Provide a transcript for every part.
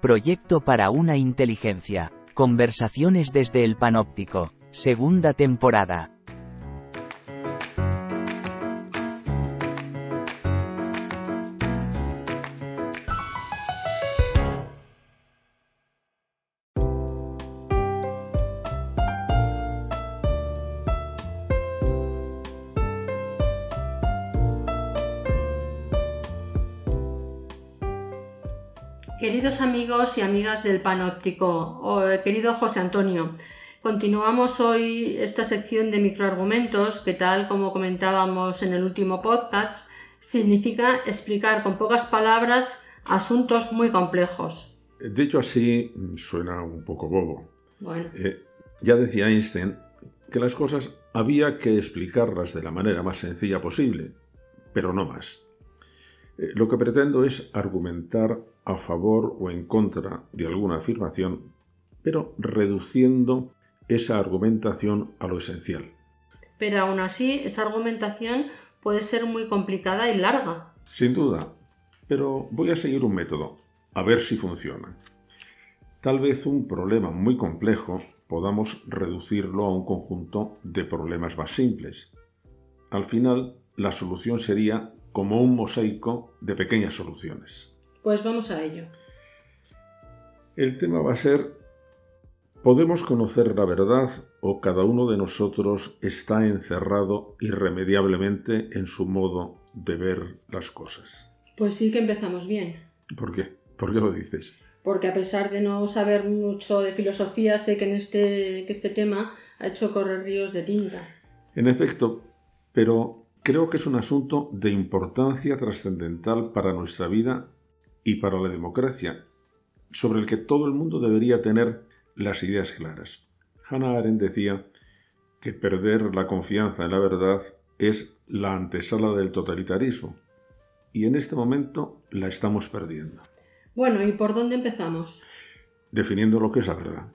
Proyecto para una inteligencia. Conversaciones desde el panóptico. Segunda temporada. Queridos amigos y amigas del Panóptico, querido José Antonio, continuamos hoy esta sección de microargumentos que tal como comentábamos en el último podcast, significa explicar con pocas palabras asuntos muy complejos. Dicho así, suena un poco bobo. Eh, ya decía Einstein que las cosas había que explicarlas de la manera más sencilla posible, pero no más. Eh, lo que pretendo es argumentar a favor o en contra de alguna afirmación, pero reduciendo esa argumentación a lo esencial. Pero aún así, esa argumentación puede ser muy complicada y larga. Sin duda, pero voy a seguir un método, a ver si funciona. Tal vez un problema muy complejo podamos reducirlo a un conjunto de problemas más simples. Al final, la solución sería como un mosaico de pequeñas soluciones. Pues vamos a ello. El tema va a ser, ¿podemos conocer la verdad o cada uno de nosotros está encerrado irremediablemente en su modo de ver las cosas? Pues sí que empezamos bien. ¿Por qué? ¿Por qué lo dices? Porque a pesar de no saber mucho de filosofía, sé que en este, que este tema ha hecho correr ríos de tinta. En efecto, pero creo que es un asunto de importancia trascendental para nuestra vida y para la democracia, sobre el que todo el mundo debería tener las ideas claras. Hannah Arendt decía que perder la confianza en la verdad es la antesala del totalitarismo, y en este momento la estamos perdiendo. Bueno, ¿y por dónde empezamos? Definiendo lo que es la verdad.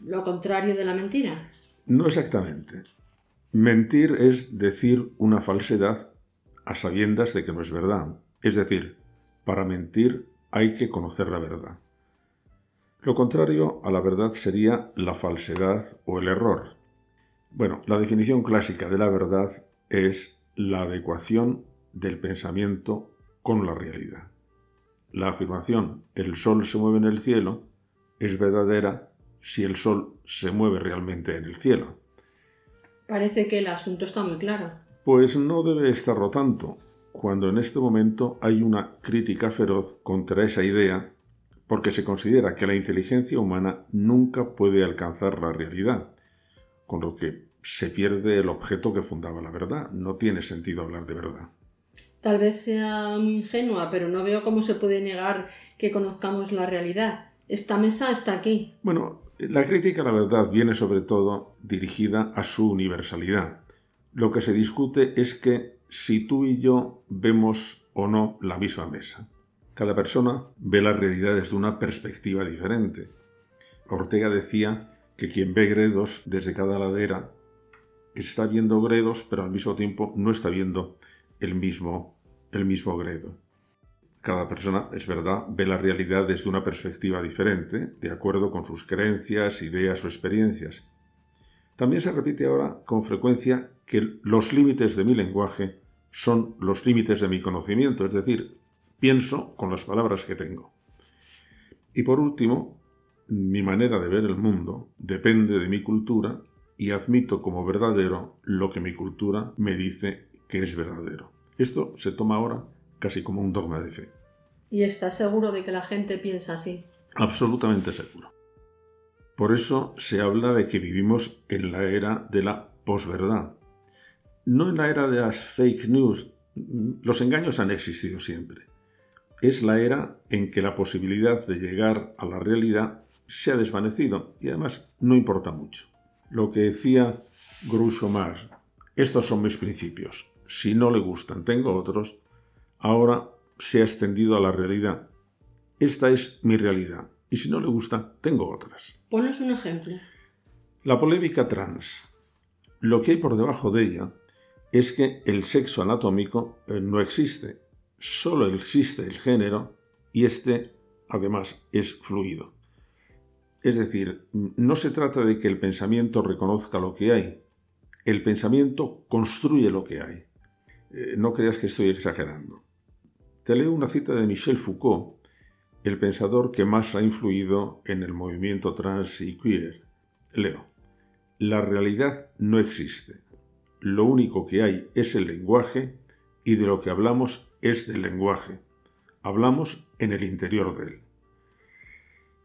¿Lo contrario de la mentira? No exactamente. Mentir es decir una falsedad a sabiendas de que no es verdad. Es decir, para mentir hay que conocer la verdad. Lo contrario a la verdad sería la falsedad o el error. Bueno, la definición clásica de la verdad es la adecuación del pensamiento con la realidad. La afirmación el sol se mueve en el cielo es verdadera si el sol se mueve realmente en el cielo. Parece que el asunto está muy claro. Pues no debe estarlo tanto, cuando en este momento hay una crítica feroz contra esa idea porque se considera que la inteligencia humana nunca puede alcanzar la realidad, con lo que se pierde el objeto que fundaba la verdad. No tiene sentido hablar de verdad. Tal vez sea muy ingenua, pero no veo cómo se puede negar que conozcamos la realidad. Esta mesa está aquí. Bueno, la crítica a la verdad viene sobre todo dirigida a su universalidad. Lo que se discute es que si tú y yo vemos o no la misma mesa. Cada persona ve la realidad desde una perspectiva diferente. Ortega decía que quien ve gredos desde cada ladera está viendo gredos, pero al mismo tiempo no está viendo el mismo, el mismo gredo. Cada persona, es verdad, ve la realidad desde una perspectiva diferente, de acuerdo con sus creencias, ideas o experiencias. También se repite ahora con frecuencia que los límites de mi lenguaje son los límites de mi conocimiento, es decir, pienso con las palabras que tengo. Y por último, mi manera de ver el mundo depende de mi cultura y admito como verdadero lo que mi cultura me dice que es verdadero. Esto se toma ahora casi como un dogma de fe. ¿Y estás seguro de que la gente piensa así? Absolutamente seguro. Por eso se habla de que vivimos en la era de la posverdad. No en la era de las fake news. Los engaños han existido siempre. Es la era en que la posibilidad de llegar a la realidad se ha desvanecido y además no importa mucho. Lo que decía Groucho Marx, estos son mis principios. Si no le gustan, tengo otros. Ahora se ha extendido a la realidad. Esta es mi realidad y si no le gusta, tengo otras. Ponos un ejemplo. La polémica trans. Lo que hay por debajo de ella es que el sexo anatómico eh, no existe, solo existe el género y este además, es fluido. Es decir, no se trata de que el pensamiento reconozca lo que hay, el pensamiento construye lo que hay. Eh, no creas que estoy exagerando. Te leo una cita de Michel Foucault, el pensador que más ha influido en el movimiento trans y queer. Leo, la realidad no existe. Lo único que hay es el lenguaje y de lo que hablamos es del lenguaje. Hablamos en el interior de él.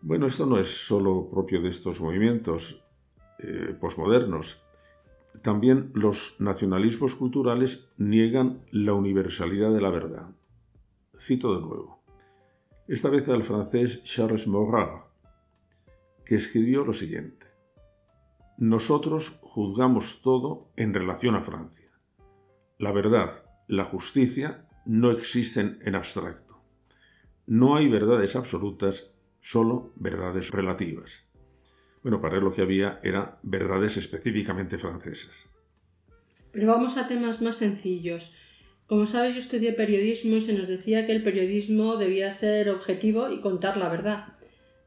Bueno, esto no es solo propio de estos movimientos eh, posmodernos. También los nacionalismos culturales niegan la universalidad de la verdad. Cito de nuevo. Esta vez al francés Charles Maurras, que escribió lo siguiente. Nosotros juzgamos todo en relación a Francia. La verdad, la justicia no existen en abstracto. No hay verdades absolutas, solo verdades relativas. Bueno, para él lo que había era verdades específicamente francesas. Pero vamos a temas más sencillos. Como sabes, yo estudié periodismo y se nos decía que el periodismo debía ser objetivo y contar la verdad.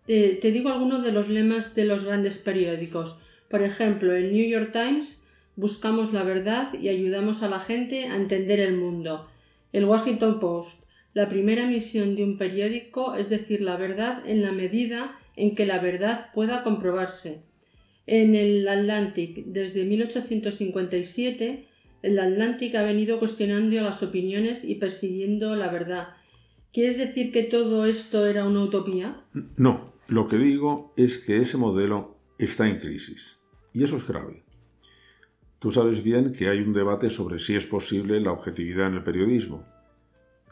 te digo algunos de los lemas de los grandes periódicos. Por ejemplo, en New York Times buscamos la verdad y ayudamos a la gente a entender el mundo. El Washington Post, la primera misión de un periódico es decir la verdad en la medida en que la verdad pueda comprobarse. En el Atlantic, desde 1857, el Atlantic ha venido cuestionando las opiniones y persiguiendo la verdad. ¿Quieres decir que todo esto era una utopía? No, lo que digo es que ese modelo está en crisis. Y eso es grave. Tú sabes bien que hay un debate sobre si es posible la objetividad en el periodismo.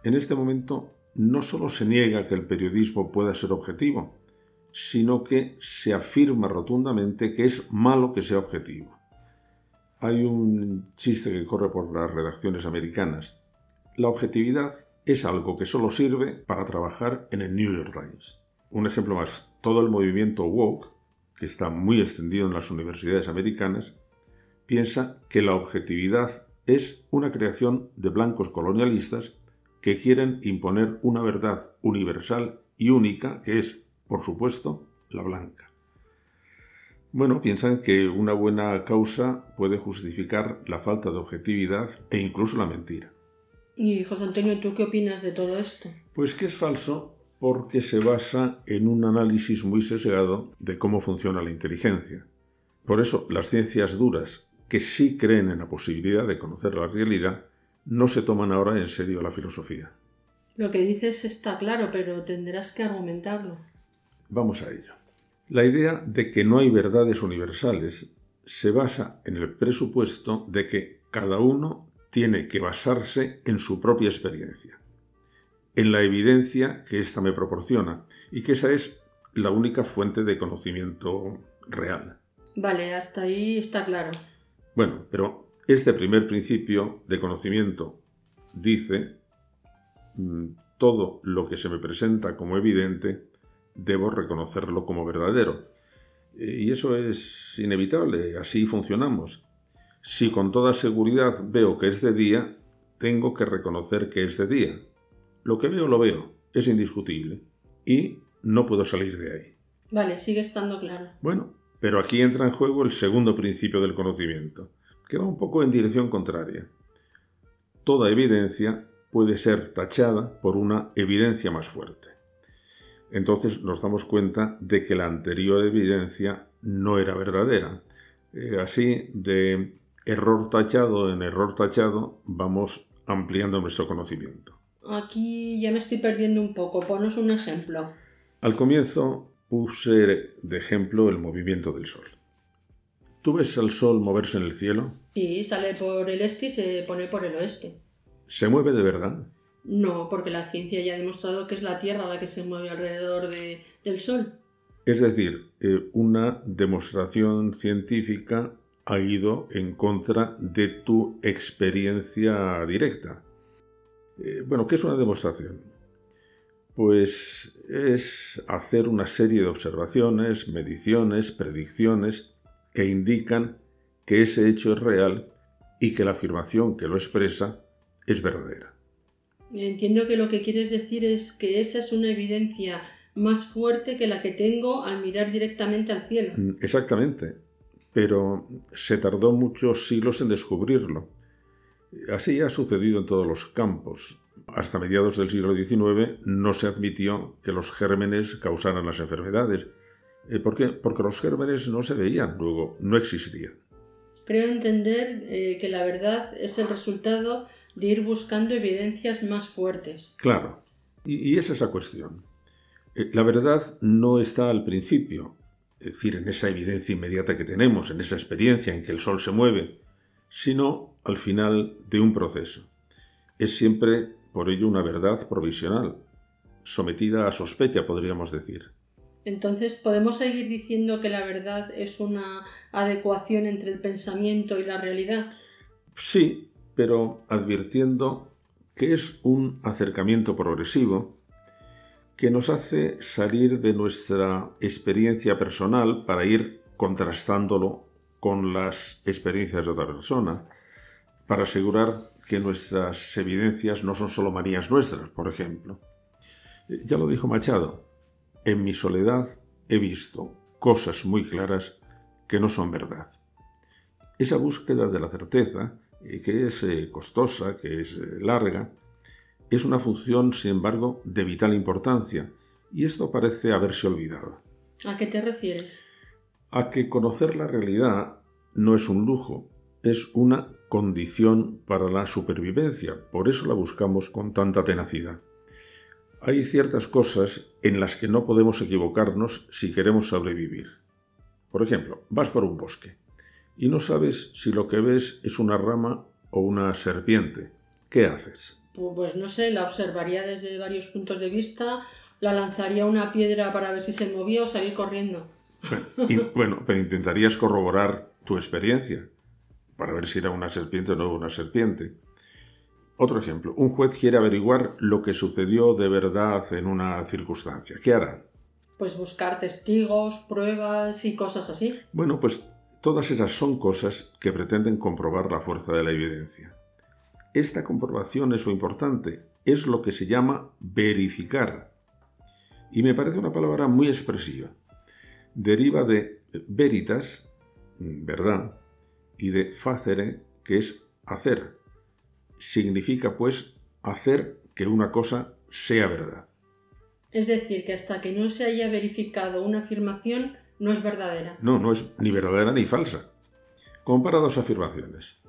En este momento no solo se niega que el periodismo pueda ser objetivo, sino que se afirma rotundamente que es malo que sea objetivo. Hay un chiste que corre por las redacciones americanas. La objetividad es algo que solo sirve para trabajar en el New York Times. Un ejemplo más, todo el movimiento woke, que está muy extendido en las universidades americanas, piensa que la objetividad es una creación de blancos colonialistas que quieren imponer una verdad universal y única que es por supuesto, la blanca. Bueno, piensan que una buena causa puede justificar la falta de objetividad e incluso la mentira. Y José Antonio, ¿tú qué opinas de todo esto? Pues que es falso porque se basa en un análisis muy sesgado de cómo funciona la inteligencia. Por eso, las ciencias duras, que sí creen en la posibilidad de conocer la realidad, no se toman ahora en serio la filosofía. Lo que dices está claro, pero tendrás que argumentarlo. Vamos a ello. La idea de que no hay verdades universales se basa en el presupuesto de que cada uno tiene que basarse en su propia experiencia, en la evidencia que ésta me proporciona y que esa es la única fuente de conocimiento real. Vale, hasta ahí está claro. Bueno, pero este primer principio de conocimiento dice mm, todo lo que se me presenta como evidente debo reconocerlo como verdadero. Eh, y eso es inevitable, así funcionamos. Si con toda seguridad veo que es de día, tengo que reconocer que es de día. Lo que veo lo veo, es indiscutible. Y no puedo salir de ahí. Vale, sigue estando claro. Bueno, pero aquí entra en juego el segundo principio del conocimiento, que va un poco en dirección contraria. Toda evidencia puede ser tachada por una evidencia más fuerte entonces nos damos cuenta de que la anterior evidencia no era verdadera. Eh, así, de error tachado en error tachado, vamos ampliando nuestro conocimiento. Aquí ya me estoy perdiendo un poco. Ponos un ejemplo. Al comienzo puse de ejemplo el movimiento del Sol. ¿Tú ves al Sol moverse en el cielo? Sí, sale por el este y se pone por el oeste. ¿Se mueve de verdad? No, porque la ciencia ya ha demostrado que es la Tierra la que se mueve alrededor del Sol. Es decir, una demostración científica ha ido en contra de tu experiencia directa. Eh, bueno, ¿qué es una demostración? Pues es hacer una serie de observaciones, mediciones, predicciones que indican que ese hecho es real y que la afirmación que lo expresa es verdadera. Entiendo que lo que quieres decir es que esa es una evidencia más fuerte que la que tengo al mirar directamente al cielo. Mm, exactamente, pero se tardó muchos siglos en descubrirlo. Así ha sucedido en todos los campos. Hasta mediados del siglo XIX no se admitió que los gérmenes causaran las enfermedades. Eh, ¿Por qué? Porque los gérmenes no se veían, luego no existían. Creo entender eh, que la verdad es el resultado de ir buscando evidencias más fuertes. Claro, y, es esa cuestión. Eh, la verdad no está al principio, es decir, en esa evidencia inmediata que tenemos, en esa experiencia en que el Sol se mueve, sino al final de un proceso. Es siempre, por ello, una verdad provisional, sometida a sospecha, podríamos decir. Entonces, ¿podemos seguir diciendo que la verdad es una adecuación entre el pensamiento y la realidad? Sí, pero advirtiendo que es un acercamiento progresivo que nos hace salir de nuestra experiencia personal para ir contrastándolo con las experiencias de otra persona, para asegurar que nuestras evidencias no son solo manías nuestras, por ejemplo. Ya lo dijo Machado, en mi soledad he visto cosas muy claras que no son verdad. Esa búsqueda de la certeza, eh, que es eh, costosa, que es eh, larga, es una función, sin embargo, de vital importancia, y esto parece haberse olvidado. ¿A qué te refieres? A que conocer la realidad no es un lujo, es una condición para la supervivencia, por eso la buscamos con tanta tenacidad. Hay ciertas cosas en las que no podemos equivocarnos si queremos sobrevivir. Por ejemplo, vas por un bosque y no sabes si lo que ves es una rama o una serpiente. ¿Qué haces? Pues no sé, la observaría desde varios puntos de vista, la lanzaría una piedra para ver si se movía o salir corriendo. bueno, pero intentarías corroborar tu experiencia para ver si era una serpiente o no una serpiente. Otro ejemplo, un juez quiere averiguar lo que sucedió de verdad en una circunstancia. ¿Qué hará? Pues buscar testigos, pruebas y cosas así. Bueno, pues todas esas son cosas que pretenden comprobar la fuerza de la evidencia. Esta comprobación es lo importante, es lo que se llama verificar. Y me parece una palabra muy expresiva. Deriva de veritas, verdad, y de facere, que es hacer significa pues hacer que una cosa sea verdad. Es decir, que hasta que no se haya verificado una afirmación no es verdadera. No, no es ni verdadera ni falsa. Compara dos afirmaciones.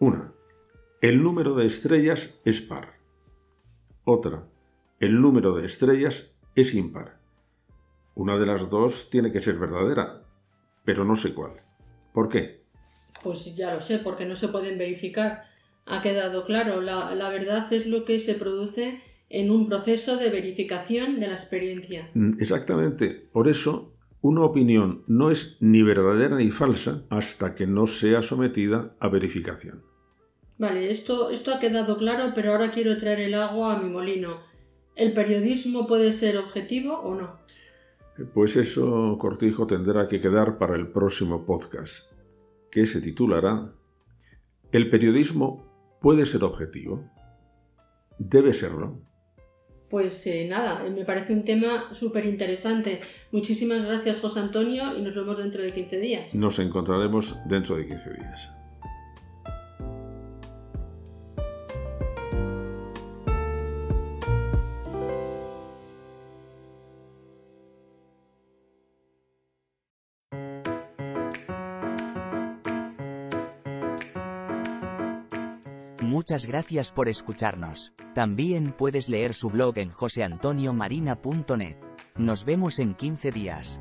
Una, el número de estrellas es par. Otra, el número de estrellas es impar. Una de las dos tiene que ser verdadera, pero no sé cuál. ¿Por qué? Pues ya lo sé, porque no se pueden verificar ha quedado claro. La, verdad es lo que se produce en un proceso de verificación de la experiencia. Mm, exactamente. Por eso, una opinión no es ni verdadera ni falsa hasta que no sea sometida a verificación. Vale, esto, esto ha quedado claro, pero ahora quiero traer el agua a mi molino. ¿El periodismo puede ser objetivo o no? Pues eso, Cortijo, tendrá que quedar para el próximo podcast, que se titulará ¿El periodismo puede ser objetivo. Debe serlo. Pues eh, nada, me parece un tema súper interesante. Muchísimas gracias José Antonio y nos vemos dentro de 15 días. Nos encontraremos dentro de 15 días. Muchas gracias por escucharnos. También puedes leer su blog en joseantoniomarina.net. Nos vemos en 15 días.